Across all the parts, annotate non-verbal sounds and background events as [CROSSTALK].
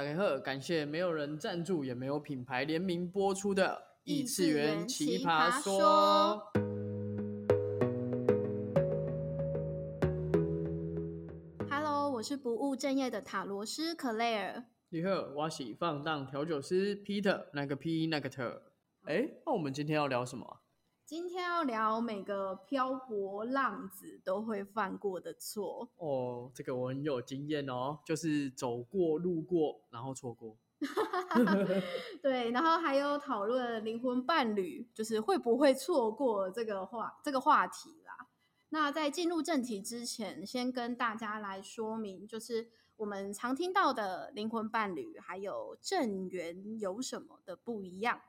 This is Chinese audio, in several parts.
大家好，感谢没有人赞助，也没有品牌联名播出的《异次元奇葩说》。Hello，我是不务正业的塔罗师克莱尔。你好，我是放荡调酒师 Peter，那个 P 那个特。哎，那我们今天要聊什么？今天要聊每个漂泊浪子都会犯过的错哦，这个我很有经验哦，就是走过路过，然后错过。[LAUGHS] 对，然后还有讨论灵魂伴侣，就是会不会错过这个话这个话题啦。那在进入正题之前，先跟大家来说明，就是我们常听到的灵魂伴侣还有正缘有什么的不一样。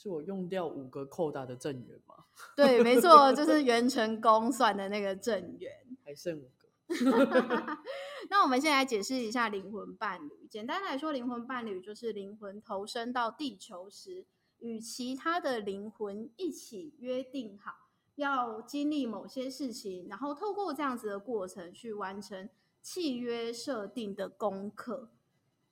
是我用掉五个扣打的正元吗？[LAUGHS] 对，没错，就是元成功算的那个正元，还剩五个。[LAUGHS] 那我们先来解释一下灵魂伴侣。简单来说，灵魂伴侣就是灵魂投身到地球时，与其他的灵魂一起约定好要经历某些事情，然后透过这样子的过程去完成契约设定的功课。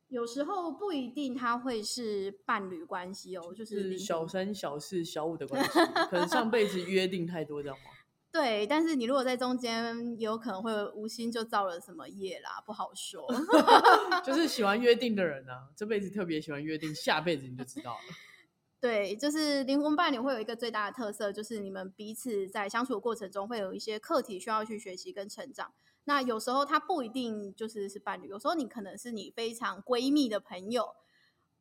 有时候不一定他会是伴侣关系哦，就是小三、小四、小五的关系，[LAUGHS] 可能上辈子约定太多，这样吗？[LAUGHS] 对，但是你如果在中间，有可能会无心就造了什么业啦，不好说。[LAUGHS] 就是喜欢约定的人呢，这辈子特别喜欢约定，下辈子你就知道了。对，就是灵魂伴侣会有一个最大的特色，就是你们彼此在相处的过程中会有一些课题需要去学习跟成长。那有时候他不一定就是是伴侣，有时候你可能是你非常闺蜜的朋友，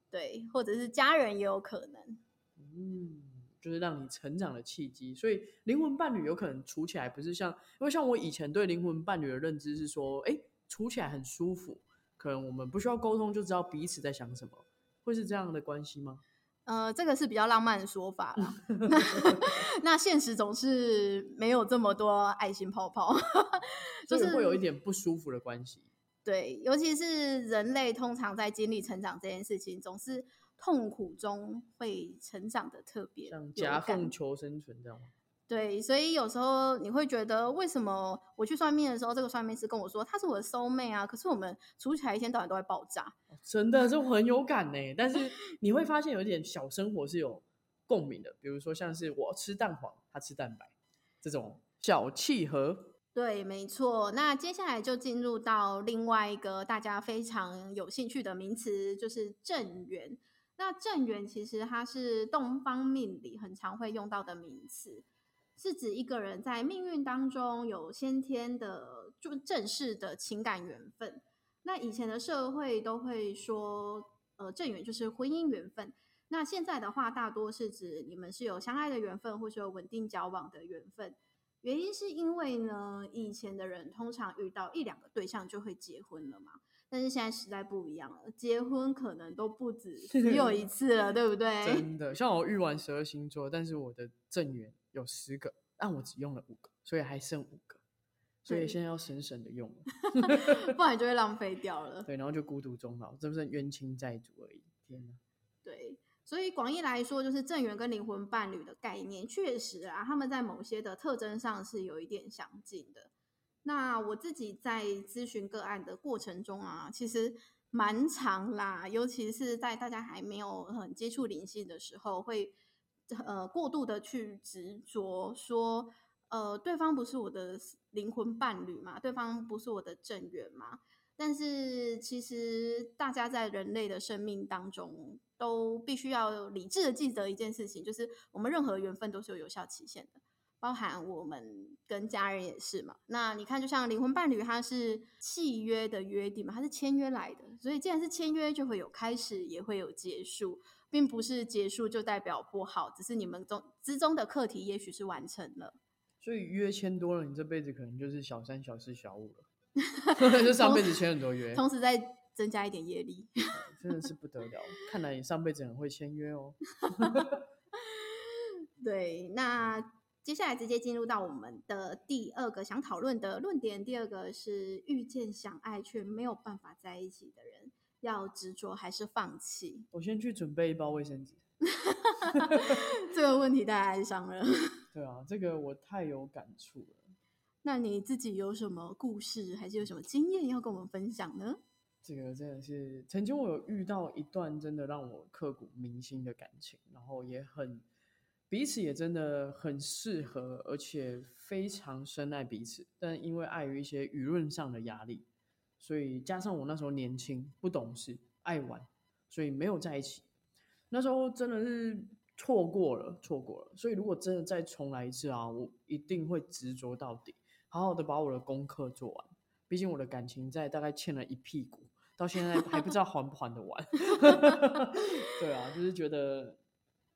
对，或者是家人也有可能。嗯，就是让你成长的契机。所以灵魂伴侣有可能处起来不是像，因为像我以前对灵魂伴侣的认知是说，哎，处起来很舒服，可能我们不需要沟通就知道彼此在想什么，会是这样的关系吗？呃，这个是比较浪漫的说法啦。[LAUGHS] 那现实总是没有这么多爱心泡泡，就是会有一点不舒服的关系。对，尤其是人类通常在经历成长这件事情，总是痛苦中会成长的特别，像夹缝求生存这样吗？对，所以有时候你会觉得，为什么我去算命的时候，这个算命师跟我说他是我的 soul mate 啊？可是我们处起来一天到晚都在爆炸，真的，这很有感呢。但是 [LAUGHS] 你会发现有点小生活是有共鸣的，比如说像是我吃蛋黄，他吃蛋白，这种小契合。对，没错。那接下来就进入到另外一个大家非常有兴趣的名词，就是正缘。那正缘其实它是东方命理很常会用到的名词。是指一个人在命运当中有先天的就正式的情感缘分。那以前的社会都会说，呃，正缘就是婚姻缘分。那现在的话，大多是指你们是有相爱的缘分，或是有稳定交往的缘分。原因是因为呢，以前的人通常遇到一两个对象就会结婚了嘛。但是现在时代不一样了，结婚可能都不止只有一次了，[LAUGHS] 对不对？[LAUGHS] 真的，像我遇完十二星座，但是我的正缘。有十个，但我只用了五个，所以还剩五个，所以现在要省省的用，[LAUGHS] 不然就会浪费掉了。对，然后就孤独终老，这不是冤亲债主而已。天哪！对，所以广义来说，就是正缘跟灵魂伴侣的概念，确实啊，他们在某些的特征上是有一点相近的。那我自己在咨询个案的过程中啊，其实蛮长啦，尤其是在大家还没有很接触灵性的时候，会。呃，过度的去执着说，呃，对方不是我的灵魂伴侣嘛，对方不是我的正缘嘛。但是其实大家在人类的生命当中，都必须要理智的记得一件事情，就是我们任何缘分都是有有效期限的，包含我们跟家人也是嘛。那你看，就像灵魂伴侣，它是契约的约定嘛，它是签约来的，所以既然是签约，就会有开始，也会有结束。并不是结束就代表不好，只是你们中之中的课题也许是完成了。所以约签多了，你这辈子可能就是小三、小四、小五了。[LAUGHS] 就上辈子签很多约，同时再增加一点业力，真的是不得了。看来你上辈子很会签约哦。[LAUGHS] 对，那接下来直接进入到我们的第二个想讨论的论点。第二个是遇见想爱却没有办法在一起的人。要执着还是放弃？我先去准备一包卫生纸。[LAUGHS] 这个问题太哀伤了。对啊，这个我太有感触了。那你自己有什么故事，还是有什么经验要跟我们分享呢？这个真的是曾经我有遇到一段真的让我刻骨铭心的感情，然后也很彼此也真的很适合，而且非常深爱彼此。但因为碍于一些舆论上的压力，所以加上我那时候年轻不懂事爱玩，所以没有在一起。那时候真的是错过了，错过了。所以如果真的再重来一次啊，我一定会执着到底，好好的把我的功课做完。毕竟我的感情债大概欠了一屁股。到现在还不知道还不还得完，[LAUGHS] 对啊，就是觉得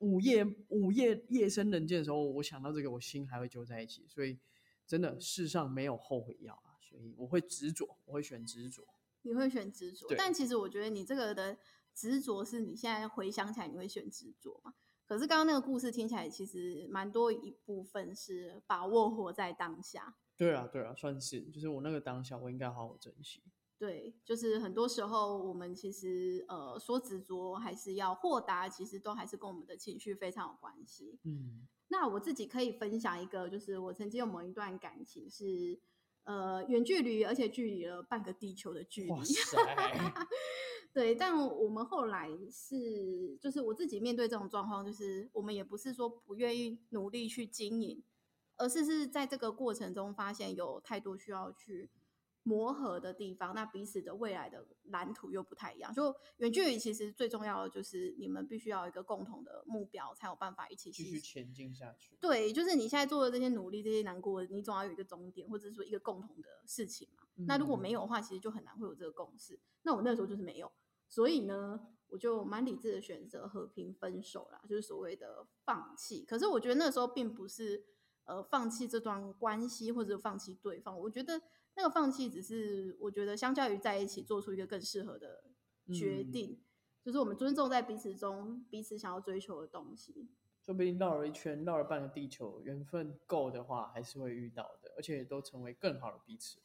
午夜午夜夜深人静的时候，我想到这个，我心还会揪在一起。所以真的世上没有后悔药啊，所以我会执着，我会选执着。你会选执着，但其实我觉得你这个的执着是你现在回想起来你会选执着嘛？可是刚刚那个故事听起来其实蛮多一部分是把握活在当下。对啊，对啊，算是，就是我那个当下，我应该好好珍惜。对，就是很多时候我们其实呃说执着还是要豁达，其实都还是跟我们的情绪非常有关系。嗯，那我自己可以分享一个，就是我曾经有某一段感情是呃远距离，而且距离了半个地球的距离。[LAUGHS] 对，但我们后来是就是我自己面对这种状况，就是我们也不是说不愿意努力去经营，而是是在这个过程中发现有太多需要去。磨合的地方，那彼此的未来的蓝图又不太一样。就远距离，其实最重要的就是你们必须要有一个共同的目标，才有办法一起继续前进下去。对，就是你现在做的这些努力、这些难过，你总要有一个终点，或者说一个共同的事情嘛。那如果没有的话，其实就很难会有这个共识。那我那时候就是没有，所以呢，我就蛮理智的选择和平分手啦，就是所谓的放弃。可是我觉得那时候并不是呃放弃这段关系，或者放弃对方。我觉得。那个放弃只是我觉得，相较于在一起做出一个更适合的决定，就是我们尊重在彼此中彼此想要追求的东西。说不定绕了一圈，绕了半个地球，缘分够的话，还是会遇到的，而且都成为更好的彼此。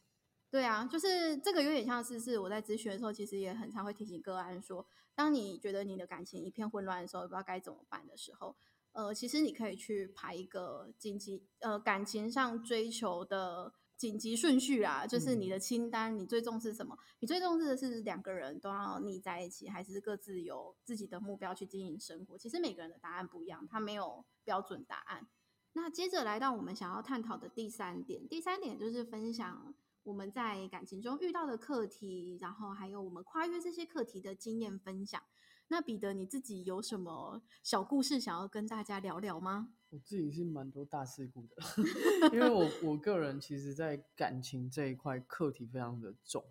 对啊，就是这个有点像是是我在咨询的时候，其实也很常会提醒个案说，当你觉得你的感情一片混乱的时候，不知道该怎么办的时候，呃，其实你可以去排一个紧急呃感情上追求的。紧急顺序啊，就是你的清单，你最重视什么？你最重视的是两个人都要腻在一起，还是各自有自己的目标去经营生活？其实每个人的答案不一样，它没有标准答案。那接着来到我们想要探讨的第三点，第三点就是分享我们在感情中遇到的课题，然后还有我们跨越这些课题的经验分享。那彼得，你自己有什么小故事想要跟大家聊聊吗？我自己是蛮多大事故的，[LAUGHS] 因为我我个人其实，在感情这一块课题非常的重，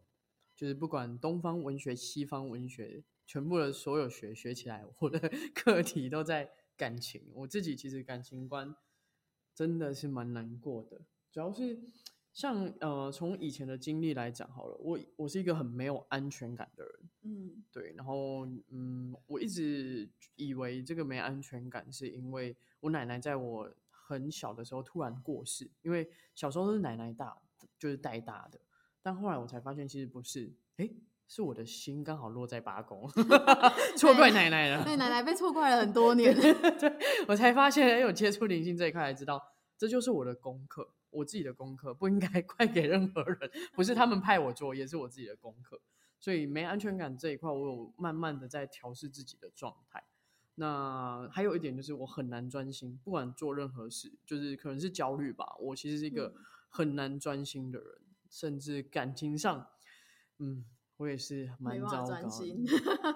就是不管东方文学、西方文学，全部的所有学学起来，我的 [LAUGHS] 课题都在感情。我自己其实感情观真的是蛮难过的，主要是。像呃，从以前的经历来讲好了，我我是一个很没有安全感的人，嗯，对，然后嗯，我一直以为这个没安全感是因为我奶奶在我很小的时候突然过世，因为小时候都是奶奶大，就是带大的，但后来我才发现其实不是，哎，是我的心刚好落在八公，[LAUGHS] 错怪奶奶了，对，奶奶被错怪了很多年，对我才发现，有接触灵性这一块才知道，这就是我的功课。我自己的功课不应该 [LAUGHS] 怪给任何人，不是他们派我做，也是我自己的功课。所以没安全感这一块，我有慢慢的在调试自己的状态。那还有一点就是，我很难专心，不管做任何事，就是可能是焦虑吧。我其实是一个很难专心的人，甚至感情上，嗯，我也是蛮糟糕。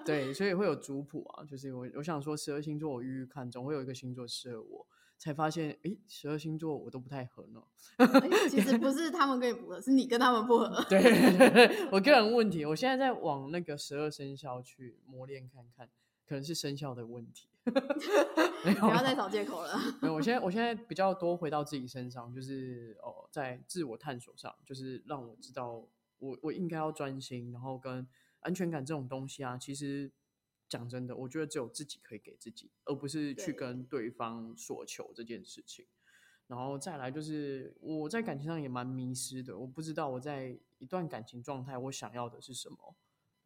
对，所以会有 [LAUGHS] 族谱啊，就是我我想说，十二星座我预预看，总会有一个星座适合我。才发现，哎，十二星座我都不太合呢。其实不 [LAUGHS] 是他们跟你不合，是你跟他们不合。对对对，我个人问题，我现在在往那个十二生肖去磨练看看，可能是生肖的问题。[LAUGHS] 不要再找借口了。没有，我现在 [LAUGHS] 我现在比较多回到自己身上，就是哦，在自我探索上，就是让我知道我我应该要专心，然后跟安全感这种东西啊，其实。讲真的，我觉得只有自己可以给自己，而不是去跟对方索求这件事情。然后再来就是我在感情上也蛮迷失的，我不知道我在一段感情状态我想要的是什么。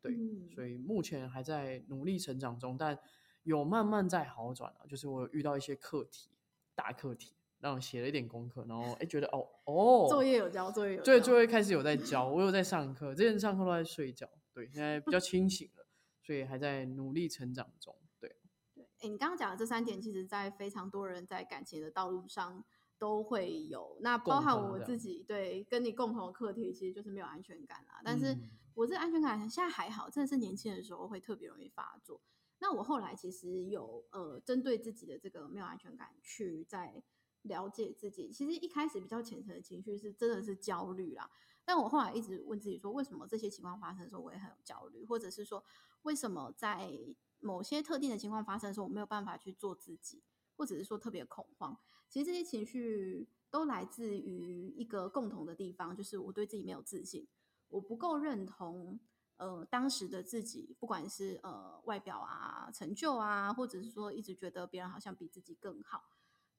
对，所以目前还在努力成长中，但有慢慢在好转了。就是我遇到一些课题，大课题，让我写了一点功课，然后哎觉得哦哦，作业有交，作业有对，作业开始有在交，我有在上课，之前上课都在睡觉。对，现在比较清醒了，所以还在努力成长中。对，对，哎，你刚刚讲的这三点，其实在非常多人在感情的道路上都会有，那包含我自己，对，跟你共同的课题，其实就是没有安全感啊。但是我这安全感现在还好，真的是年轻的时候会特别容易发作。那我后来其实有呃，针对自己的这个没有安全感去在了解自己。其实一开始比较浅层的情绪是真的是焦虑啦，但我后来一直问自己说，为什么这些情况发生的时候我也很有焦虑，或者是说为什么在某些特定的情况发生的时候我没有办法去做自己，或者是说特别恐慌？其实这些情绪都来自于一个共同的地方，就是我对自己没有自信，我不够认同。呃，当时的自己，不管是呃外表啊、成就啊，或者是说一直觉得别人好像比自己更好，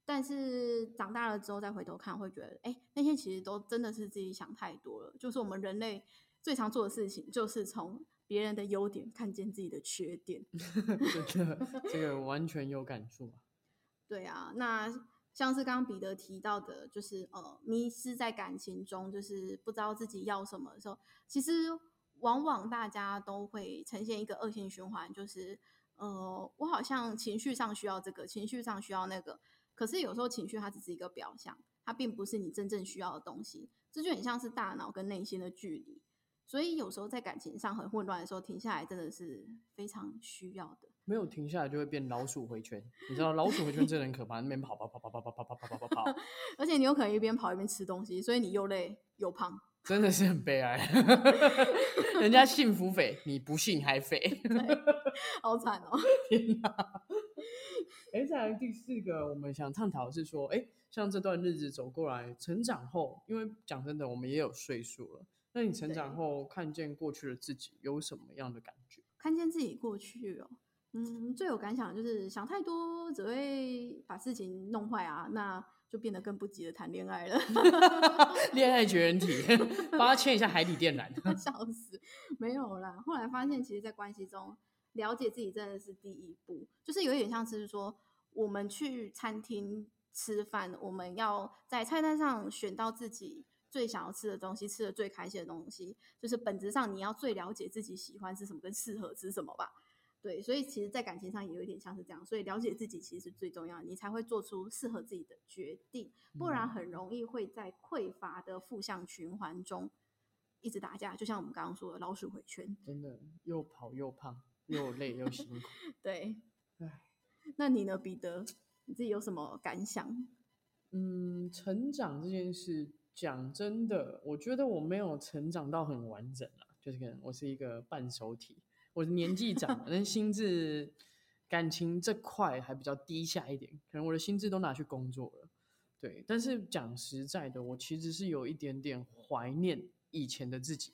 但是长大了之后再回头看，会觉得，哎，那些其实都真的是自己想太多了。就是我们人类最常做的事情，就是从别人的优点看见自己的缺点。[LAUGHS] 这个这个完全有感触啊。[LAUGHS] 对啊，那像是刚刚彼得提到的，就是呃迷失在感情中，就是不知道自己要什么的时候，其实。往往大家都会呈现一个恶性循环，就是，呃，我好像情绪上需要这个，情绪上需要那个，可是有时候情绪它只是一个表象，它并不是你真正需要的东西，这就很像是大脑跟内心的距离，所以有时候在感情上很混乱的时候，停下来真的是非常需要的。没有停下来就会变老鼠回圈，你知道老鼠回圈真的很可怕，那边跑跑跑跑跑跑跑跑跑跑跑，而且你有可能一边跑一边吃东西，所以你又累又胖。真的是很悲哀，[LAUGHS] 人家幸福肥，你不幸还肥，好惨哦！[LAUGHS] 天哪！哎，再来第四个，我们想探讨是说，哎，像这段日子走过来，成长后，因为讲真的，我们也有岁数了。那你成长后看见过去的自己，有什么样的感觉？看见自己过去哦，嗯，最有感想就是想太多只会把事情弄坏啊。那就变得更不急的谈恋爱了 [LAUGHS] [LAUGHS] 恋爱绝缘体，帮他签一下海底电缆，[LAUGHS] 笑死，没有啦。后来发现，其实，在关系中了解自己真的是第一步，就是有点像是说，我们去餐厅吃饭，我们要在菜单上选到自己最想要吃的东西，吃的最开心的东西，就是本质上你要最了解自己喜欢吃什么，跟适合吃什么吧。对，所以其实，在感情上也有一点像是这样，所以了解自己其实是最重要的，你才会做出适合自己的决定，不然很容易会在匮乏的负向循环中一直打架，就像我们刚刚说的老鼠回圈，真的又跑又胖，又累又辛苦。[LAUGHS] 对，唉，那你呢，彼得？你自己有什么感想？嗯，成长这件事，讲真的，我觉得我没有成长到很完整啊，就是可能我是一个半熟体。我的年纪长了，[LAUGHS] 但心智、感情这块还比较低下一点，可能我的心智都拿去工作了。对，但是讲实在的，我其实是有一点点怀念以前的自己，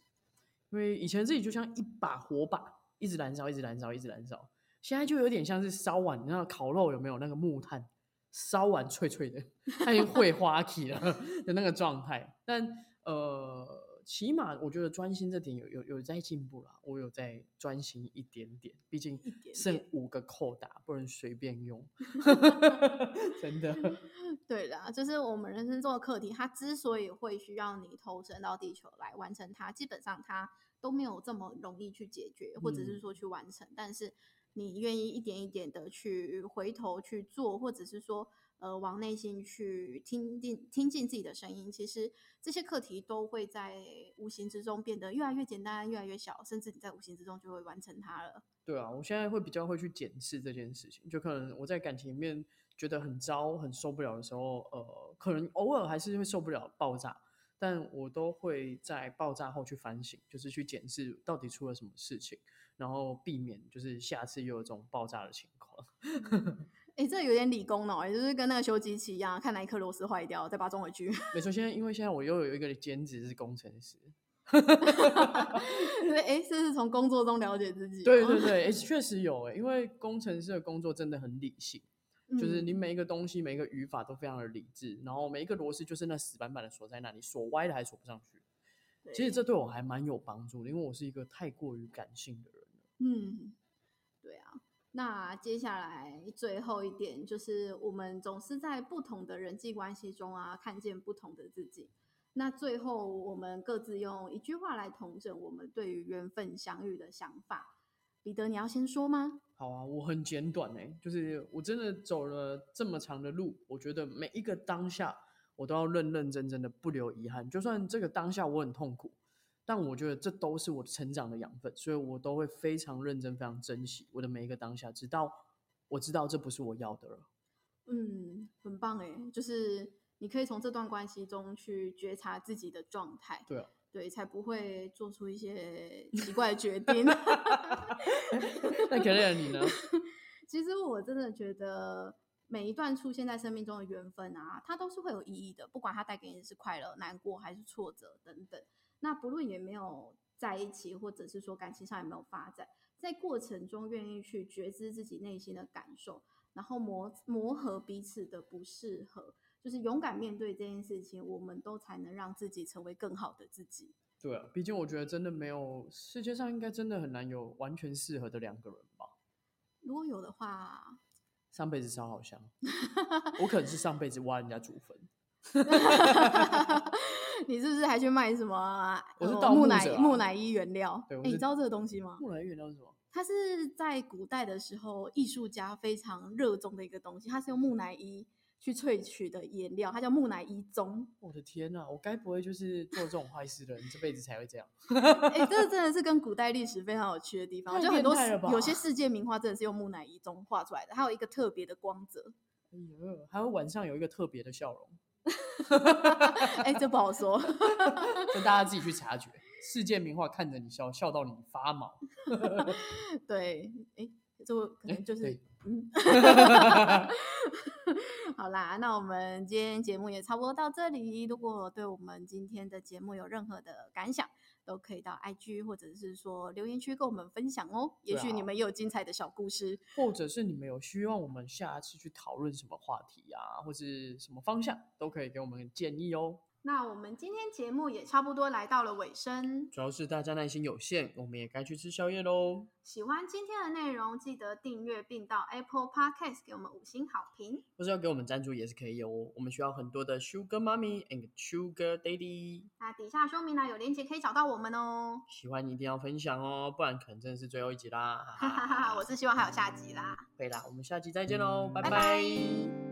因为以前自己就像一把火把，一直燃烧，一直燃烧，一直燃烧。现在就有点像是烧完，你知道烤肉有没有那个木炭烧完脆脆的，它已经会 [LAUGHS] 花起了的那个状态。但呃。起码我觉得专心这点有有有在进步了，我有在专心一点点，毕竟剩五个扣打不能随便用，[LAUGHS] 真的。[LAUGHS] 对的，就是我们人生中的课题，它之所以会需要你投身到地球来完成它，基本上它都没有这么容易去解决，或者是说去完成。但是你愿意一点一点的去回头去做，或者是说。呃，往内心去听进听进自己的声音，其实这些课题都会在无形之中变得越来越简单，越来越小，甚至你在无形之中就会完成它了。对啊，我现在会比较会去检视这件事情，就可能我在感情里面觉得很糟、很受不了的时候，呃，可能偶尔还是会受不了爆炸，但我都会在爆炸后去反省，就是去检视到底出了什么事情，然后避免就是下次又有这种爆炸的情况。[LAUGHS] 哎，这有点理工脑，也就是跟那个修机器一样，看哪一颗螺丝坏掉，再把它装回去。没错，现在因为现在我又有一个兼职是工程师，对，哎，这是从工作中了解自己。对对对，哎，确实有哎，因为工程师的工作真的很理性，就是你每一个东西、每一个语法都非常的理智，然后每一个螺丝就是那死板板的锁在那里，锁歪了还锁不上去。其实这对我还蛮有帮助的，因为我是一个太过于感性的人嗯，对啊。那接下来最后一点就是，我们总是在不同的人际关系中啊，看见不同的自己。那最后我们各自用一句话来统整我们对于缘分相遇的想法。彼得，你要先说吗？好啊，我很简短哎，就是我真的走了这么长的路，我觉得每一个当下我都要认认真真的，不留遗憾。就算这个当下我很痛苦，但我觉得这都是我成长的养分，所以我都会非常认真、非常珍惜我的每一个当下，直到我知道这不是我要的了。嗯，很棒哎，就是你可以从这段关系中去觉察自己的状态。对啊。对，才不会做出一些奇怪的决定。[LAUGHS] 那可能你呢？[LAUGHS] 其实我真的觉得每一段出现在生命中的缘分啊，它都是会有意义的，不管它带给你是快乐、难过还是挫折等等。那不论有没有在一起，或者是说感情上有没有发展，在过程中愿意去觉知自己内心的感受，然后磨磨合彼此的不适合。就是勇敢面对这件事情，我们都才能让自己成为更好的自己。对啊，毕竟我觉得真的没有世界上应该真的很难有完全适合的两个人吧。如果有的话，上辈子烧好香，我可能是上辈子挖人家祖坟。[LAUGHS] 你是不是还去卖什么？[LAUGHS] 我是木乃木乃伊原料。哎，你知道这个东西吗？木乃伊原料是什么？它是在古代的时候艺术家非常热衷的一个东西，它是用木乃伊。去萃取的颜料，它叫木乃伊棕。我的天哪，我该不会就是做这种坏事的人，这辈子才会这样？哎，这真的是跟古代历史非常有趣的地方。就很多有些世界名画真的是用木乃伊棕画出来的，还有一个特别的光泽。哎呦，还有晚上有一个特别的笑容。[LAUGHS] 哎，这不好说，[LAUGHS] 就大家自己去察觉。世界名画看着你笑，笑到你发毛。[LAUGHS] 对，哎，这可能就是嗯。[LAUGHS] 好啦，那我们今天节目也差不多到这里。如果对我们今天的节目有任何的感想，都可以到 IG 或者是说留言区跟我们分享哦。也许你们也有精彩的小故事，或者是你们有希望我们下次去讨论什么话题啊，或是什么方向，都可以给我们建议哦。那我们今天节目也差不多来到了尾声，主要是大家耐心有限，我们也该去吃宵夜喽。喜欢今天的内容，记得订阅并到 Apple Podcast 给我们五星好评，或是要给我们赞助也是可以哦。我们需要很多的 Sugar Mommy and Sugar Daddy。那底下说明栏有链接可以找到我们哦。喜欢一定要分享哦，不然可能真的是最后一集啦。哈哈哈，我是希望还有下集啦。对啦，我们下集再见喽，拜拜。